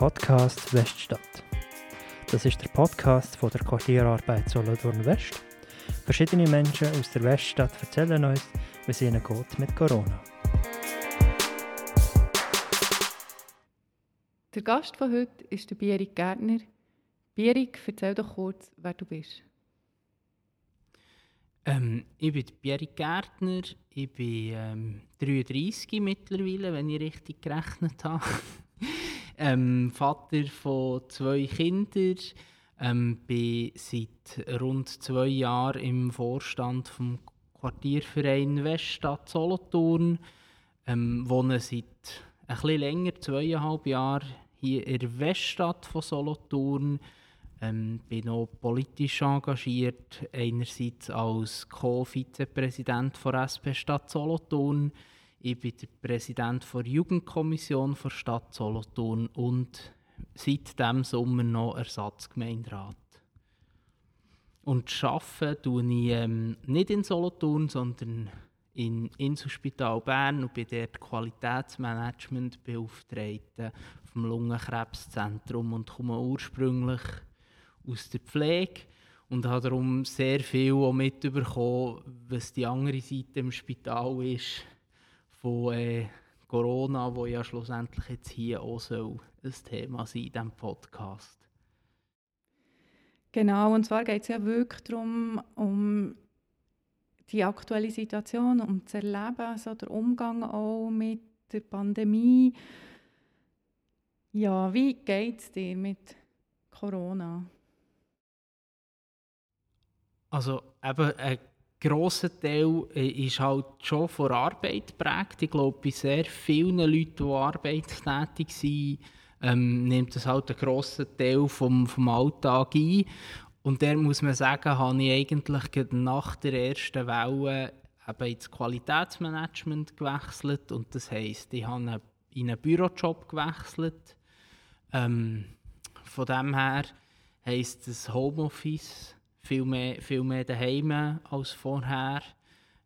Podcast Weststadt. Das ist der Podcast von der Quartierarbeit Solothurn West. Verschiedene Menschen aus der Weststadt erzählen uns, wie es ihnen geht mit Corona. Der Gast von heute ist der Bierig Gärtner. Bierig, erzähl doch kurz, wer du bist. Ähm, ich bin Bierig Gärtner, ich bin ähm, 33 mittlerweile, wenn ich richtig gerechnet habe. Ähm, Vater von zwei Kindern, ähm, bin seit rund zwei Jahren im Vorstand vom Quartierverein Weststadt Solothurn, ähm, wohne seit ein bisschen länger, zweieinhalb Jahre, hier in der Weststadt von Solothurn. Ähm, bin auch politisch engagiert, einerseits als Co-Vizepräsident der SP Stadt Solothurn. Ich bin der Präsident der Jugendkommission der Stadt Solothurn und seit diesem Sommer noch Ersatzgemeinderat. Und arbeite tue ich ähm, nicht in Solothurn, sondern in Inselspital Bern und bin dort Qualitätsmanagement beauftragt vom Lungenkrebszentrum und komme ursprünglich aus der Pflege und habe darum sehr viel mitbekommen, was die andere Seite im Spital ist von äh, Corona, wo ja schlussendlich jetzt hier auch soll ein Thema sein in diesem Podcast. Genau, und zwar geht es ja wirklich darum, um die aktuelle Situation, um zu erleben, also der Umgang auch mit der Pandemie. Ja, wie geht es dir mit Corona? Also eben ein grosser Teil äh, ist halt schon von Arbeit geprägt. Ich glaube, bei sehr vielen Leuten, die arbeitstätig sind, ähm, nimmt das halt einen grossen Teil vom, vom Alltag ein. Und da muss man sagen, habe ich eigentlich nach der ersten Welle eben ins Qualitätsmanagement gewechselt. Und das heisst, ich habe in einen Bürojob gewechselt. Ähm, von dem her heisst das Homeoffice viel mehr, viel mehr daheim als vorher.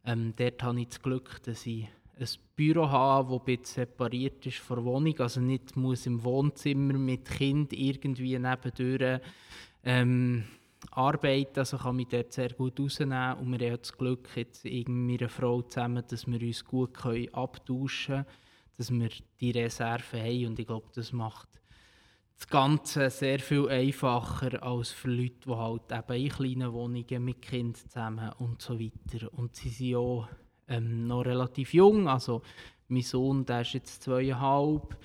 Ähm, dort habe ich das Glück, dass ich ein Büro habe, das ein separiert ist von der Wohnung. Also nicht muss im Wohnzimmer mit Kind irgendwie nebendurch ähm, arbeiten. Also kann mich dort sehr gut rausnehmen. Und wir haben das Glück, jetzt mit meiner Frau zusammen, dass wir uns gut abtauschen können, dass wir die Reserve haben. Und ich glaube, das macht das Ganze sehr viel einfacher als für Leute, die halt eben in kleinen Wohnungen mit Kindern zusammen und so weiter. Und sie sind auch ähm, noch relativ jung, also mein Sohn, der ist jetzt zweieinhalb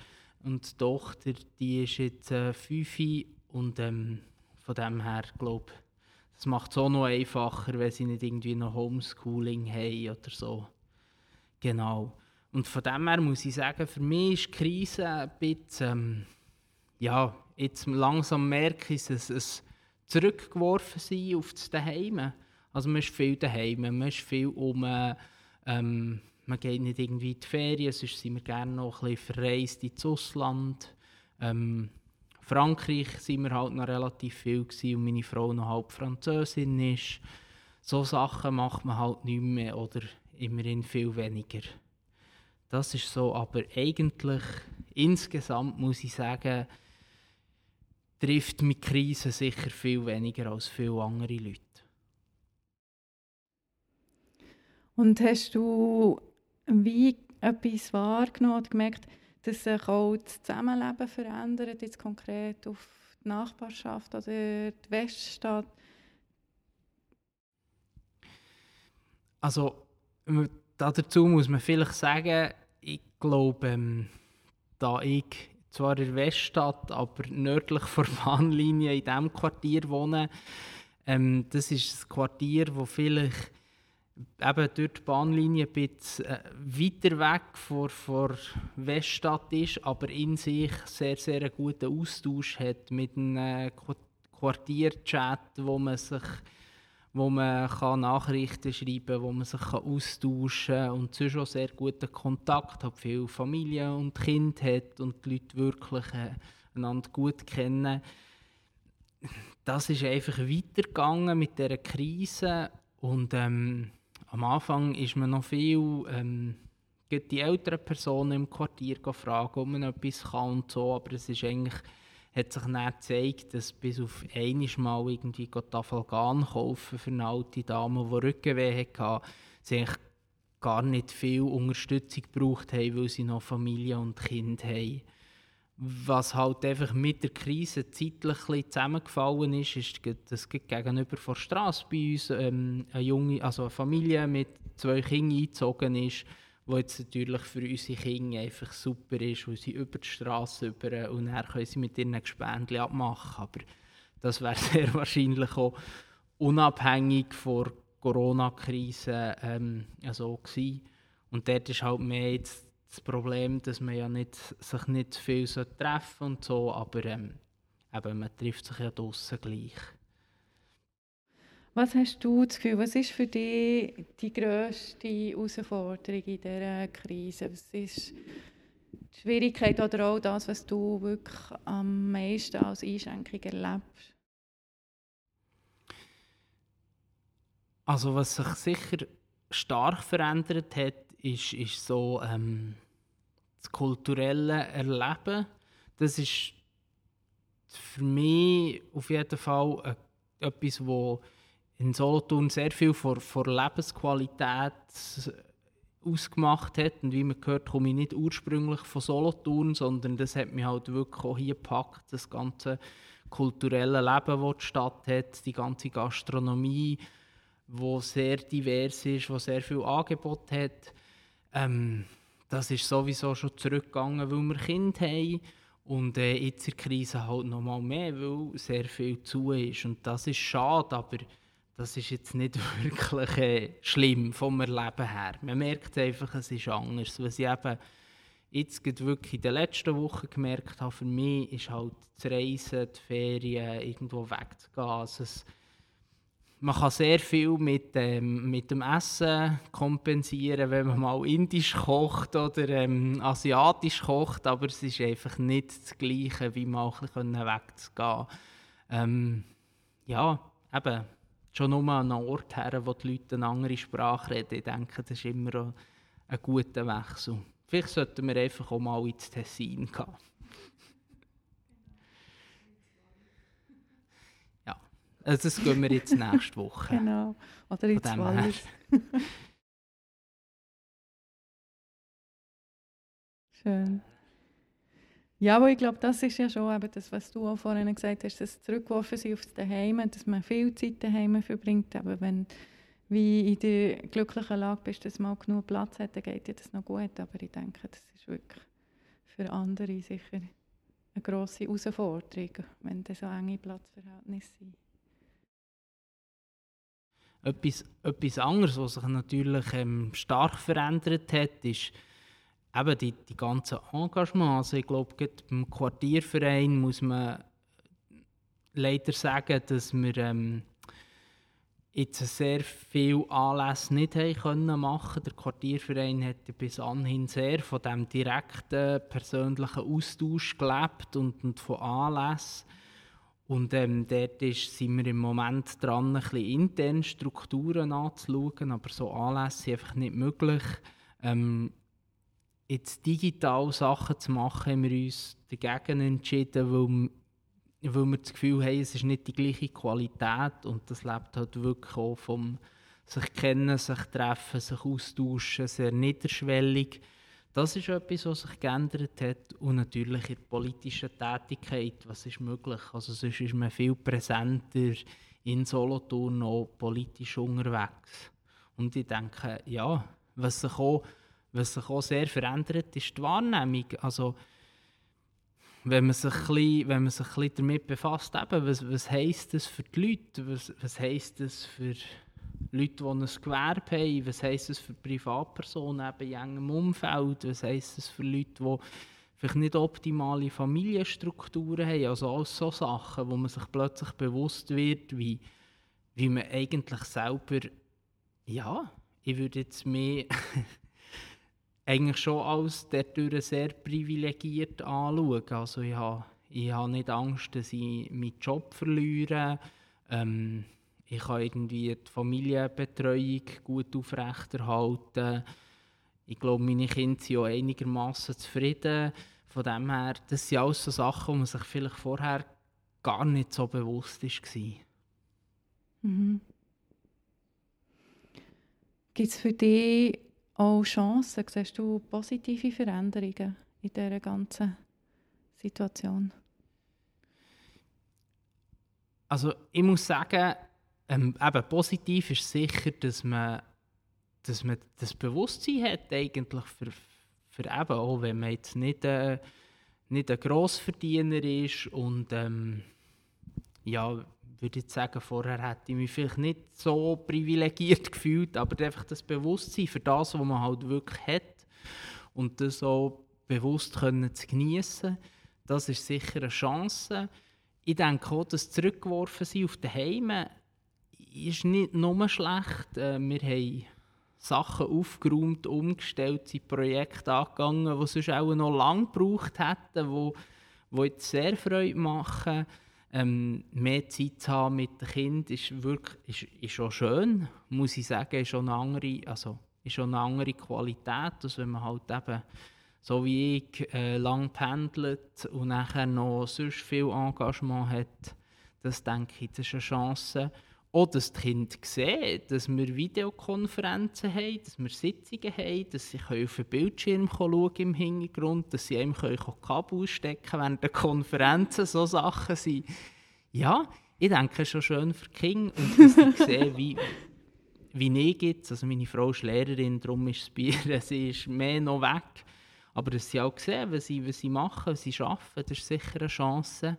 und die Tochter, die ist jetzt äh, fünf und ähm, von dem her glaube ich, das macht es auch noch einfacher, wenn sie nicht irgendwie noch Homeschooling haben oder so. Genau. Und von dem her muss ich sagen, für mich ist die Krise ein bisschen... Ähm, ja, jetzt langsam merke ich, dass es zurückgeworfen sein auf das Daheim. Also man ist viel daheim, man ist viel um, ähm, man geht nicht irgendwie in die Ferien, sonst sind wir gerne noch ein bisschen verreist ins Ausland. Ähm, Frankreich sind wir halt noch relativ viel gewesen und meine Frau noch halb Französin ist. So Sachen macht man halt nicht mehr oder immerhin viel weniger. Das ist so, aber eigentlich insgesamt muss ich sagen, trifft mit Krisen sicher viel weniger als viele andere Leute. Und hast du wie etwas wahrgenommen und gemerkt, dass sich auch das Zusammenleben verändert, jetzt konkret auf die Nachbarschaft oder die Weststadt? Also dazu muss man vielleicht sagen, ich glaube, ähm, da ich zwar in der Weststadt, aber nördlich vor der Bahnlinie in diesem Quartier wohnen. Ähm, das ist ein Quartier, wo vielleicht eben durch die Bahnlinie ein bisschen äh, weiter weg von, der Weststadt ist, aber in sich sehr, sehr einen guten Austausch hat mit einem Quartierchat, wo man sich wo man kann Nachrichten schreiben kann, wo man sich kann austauschen kann und sonst schon sehr guten Kontakt hat, viel Familie und Kind hat und die Leute wirklich äh, einander gut kennen. Das ist einfach weitergegangen mit dieser Krise und ähm, am Anfang ist man noch viel ähm, die älteren Personen im Quartier fragen, ob man etwas kann und so, aber es ist eigentlich, hat sich dann gezeigt, dass bis auf einmal mal irgendwie Tafalgan kaufen für eine alte Dame, die Rückenweh hatte, sie eigentlich gar nicht viel Unterstützung gebraucht haben, weil sie noch Familie und Kind haben. Was halt einfach mit der Krise zeitlich zusammengefallen ist, ist, dass gegenüber der Straße bei uns ähm, eine junge, also eine Familie mit zwei Kindern eingezogen ist, wo jetzt natürlich für unsere Kinder einfach super ist, weil sie über die Straße über und dann können sie mit ihren Gespendli abmachen. Aber das wäre sehr wahrscheinlich auch unabhängig von Corona-Krise ähm, so gewesen. Und dort ist halt mehr jetzt das Problem, dass man ja nicht, sich nicht viel treffen und so, aber ähm, eben, man trifft sich ja draussen gleich. Was hast du das Gefühl, was ist für dich die grösste Herausforderung in dieser Krise? Was ist die Schwierigkeit oder auch das, was du wirklich am meisten als Einschränkung erlebst? Also was sich sicher stark verändert hat, ist, ist so ähm, das kulturelle Erleben. Das ist für mich auf jeden Fall äh, etwas, wo in Solothurn sehr viel von, von Lebensqualität ausgemacht hat. Und wie man gehört, komme ich nicht ursprünglich von Solothurn, sondern das hat mich halt wirklich auch hier gepackt, das ganze kulturelle Leben, das die Stadt hat, die ganze Gastronomie, wo sehr divers ist, wo sehr viel Angebot hat. Ähm, das ist sowieso schon zurückgegangen, weil wir Kinder haben und äh, jetzt in der Krise halt noch mal mehr, weil sehr viel zu ist und das ist schade, aber das ist jetzt nicht wirklich äh, schlimm vom Erleben her. Man merkt einfach, es ist anders, was ich eben jetzt wirklich in den letzten Wochen gemerkt habe, für mich ist halt das Reisen, die Ferien, irgendwo wegzugehen, also es, man kann sehr viel mit, ähm, mit dem Essen kompensieren, wenn man mal indisch kocht oder ähm, asiatisch kocht, aber es ist einfach nicht das Gleiche, wie mal wegzugehen. Ähm, ja, eben, schon nur an einem Ort her, wo die Leute eine andere Sprache reden. Ich denke, das ist immer ein guter Wechsel. Vielleicht sollten wir einfach auch mal ins Tessin gehen. Also das gehen wir jetzt nächste Woche. genau. Oder ins Wallis. Schön. Ja, aber ich glaube, das ist ja schon eben das, was du auch vorhin gesagt hast, das Zurückgeworfen sein aufs Daheim, dass man viel Zeit daheim verbringt. Aber wenn wie in der glücklichen Lage bist, dass man genug Platz hat, dann geht dir das noch gut. Aber ich denke, das ist wirklich für andere sicher eine grosse Herausforderung, wenn das so enge Platzverhältnisse sind. Etwas, etwas anderes, was sich natürlich ähm, stark verändert hat, ist eben die, die ganzen Engagements. Ich glaube, beim Quartierverein muss man leider sagen, dass wir ähm, jetzt sehr viele Anlässe nicht haben können machen. Der Quartierverein hat bis anhin sehr von dem direkten persönlichen Austausch gelebt und, und von Anlässen. Und ähm, dort ist, sind wir im Moment dran, ein bisschen intern Strukturen anzuschauen, aber so Anlässe sind einfach nicht möglich. Ähm, jetzt digital Sachen zu machen, haben wir uns dagegen entschieden, weil, weil wir das Gefühl haben, es ist nicht die gleiche Qualität und das lebt halt wirklich auch vom sich kennen, sich treffen, sich austauschen, sehr niederschwellig. Das ist etwas, was sich geändert hat. Und natürlich in der politischen Tätigkeit, was ist möglich? Also sonst ist man viel präsenter in Solothurn noch politisch unterwegs. Und ich denke, ja, was sich auch, was sich auch sehr verändert, ist die Wahrnehmung. Also, wenn man sich ein bisschen, wenn man sich ein bisschen damit befasst, eben, was, was heisst das für die Leute, was, was heisst das für Leute, die ein Gewerbe haben, was heisst das für Privatpersonen eben in engem Umfeld, was heisst das für Leute, die vielleicht nicht optimale Familienstrukturen haben, also all so Sachen, wo man sich plötzlich bewusst wird, wie, wie man eigentlich selber, ja, ich würde jetzt mehr eigentlich schon als dadurch sehr privilegiert anschauen. Also ich habe, ich habe nicht Angst, dass ich meinen Job verliere, ähm, ich kann irgendwie die Familienbetreuung gut aufrechterhalten. ich glaube, meine Kinder sind auch einigermaßen zufrieden. Von dem her, das sind alles so Sachen, wo man sich vielleicht vorher gar nicht so bewusst war. Mhm. Gibt es für dich auch Chancen? Siehst du positive Veränderungen in dieser ganzen Situation? Also ich muss sagen, ähm, eben positiv ist sicher, dass man, dass man das Bewusstsein hat eigentlich für, für eben auch, wenn man jetzt nicht, äh, nicht ein Grossverdiener ist und ähm, ja, würde ich sagen, vorher hätte ich mich vielleicht nicht so privilegiert gefühlt, aber einfach das Bewusstsein für das, was man halt wirklich hat und das so bewusst können zu genießen, das ist sicher eine Chance. Ich denke auch, dass zurückgeworfen sein auf die Heime ist nicht nur schlecht. Äh, wir haben Sachen aufgeräumt, umgestellt, sind Projekte angegangen, die sonst auch noch lange gebraucht hätten, die, die jetzt sehr Freude machen ähm, mehr Zeit zu haben mit dem Kind ist wirklich ist, ist auch schön, muss ich sagen, ist schon eine andere, also ist schon eine andere Qualität, als wenn man halt eben, so wie ich, äh, lang pendelt und nachher noch sonst viel Engagement hat, das denke ich, das ist eine Chance. Auch, dass die Kinder sehen, dass wir Videokonferenzen haben, dass wir Sitzungen haben, dass sie auf den Bildschirm schauen im Hintergrund, dass sie einem Kabel stecken während der Konferenzen, so Sachen sind. Ja, ich denke, schon schön für die Kinder und dass sie sehen, wie, wie ich jetzt, also meine Frau ist Lehrerin, darum ist es bei ihr, sie ist mehr noch weg, aber dass sie auch sehen, was sie, was sie machen, was sie arbeiten, das ist sicher eine Chance.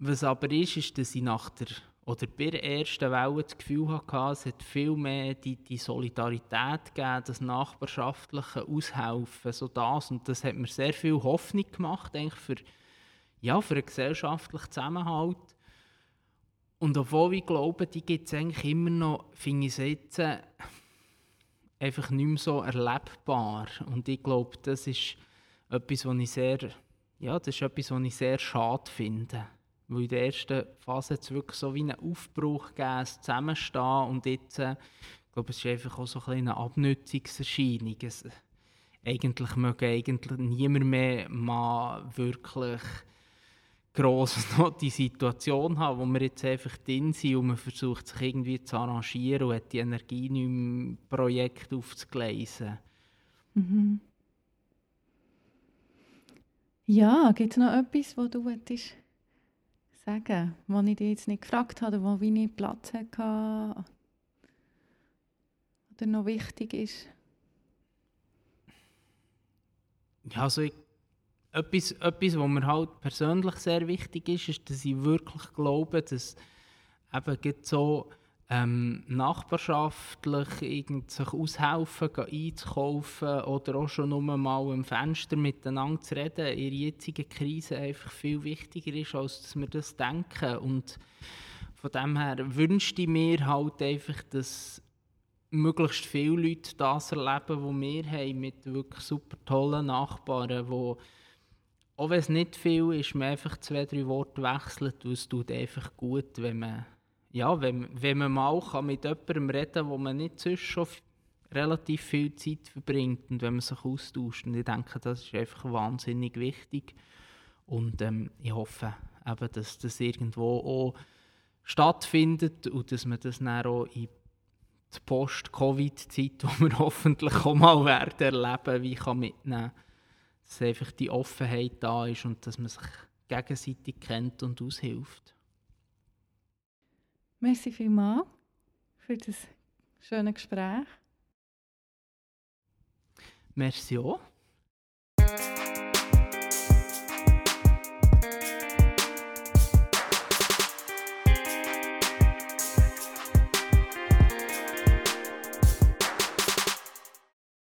Was aber ist, ist, dass sie nach der oder bei der ersten Welle das Gefühl hatte, es hat viel mehr die, die Solidarität gegeben, das nachbarschaftliche Aushelfen, so das. Und das hat mir sehr viel Hoffnung gemacht, eigentlich für, ja, für einen gesellschaftlichen Zusammenhalt. Und obwohl ich glaube, die gibt es eigentlich immer noch, finde ich jetzt äh, einfach nicht mehr so erlebbar. Und ich glaube, das ist etwas, was ich sehr, ja, das ist etwas, was ich sehr schade finde. Weil in der ersten Phase hat es wirklich so wie einen Aufbruch gegeben, ein Zusammenstehen und jetzt, äh, ich glaube, es ist einfach auch so ein eine Abnutzungserscheinung. Es, eigentlich möge eigentlich niemand mehr mal wirklich gross noch die Situation haben, wo wir jetzt einfach drin sind und man versucht sich irgendwie zu arrangieren und hat die Energie nicht im Projekt aufzugleisen. Mhm. Ja, gibt es noch etwas, wo du hättest sagen, was ich dich jetzt nicht gefragt habe, wo wie nicht Platz hatte oder noch wichtig ist? Ja, also ich, etwas, etwas, was mir halt persönlich sehr wichtig ist, ist, dass ich wirklich glaube, dass eben so ähm, nachbarschaftlich irgend sich aushelfen, einzukaufen oder auch schon nur mal am Fenster miteinander zu reden, in der jetzigen Krise einfach viel wichtiger ist, als dass wir das denken. Und von dem her wünschte ich mir halt einfach, dass möglichst viele Leute das erleben, was wir haben, mit wirklich super tollen Nachbarn, wo auch wenn es nicht viel ist, man einfach zwei, drei Worte wechselt, und es tut einfach gut, wenn man ja, wenn, wenn man mal kann mit jemandem reden kann, wo man nicht sonst schon relativ viel Zeit verbringt und wenn man sich austauscht. Und ich denke, das ist einfach wahnsinnig wichtig. Und ähm, ich hoffe, eben, dass das irgendwo auch stattfindet und dass man das dann auch in die Post-Covid-Zeit, die wir hoffentlich auch mal werden erleben, wie kann mitnehmen, dass einfach die Offenheit da ist und dass man sich gegenseitig kennt und aushilft. Merci vielmals für das schöne Gespräch. Merci auch.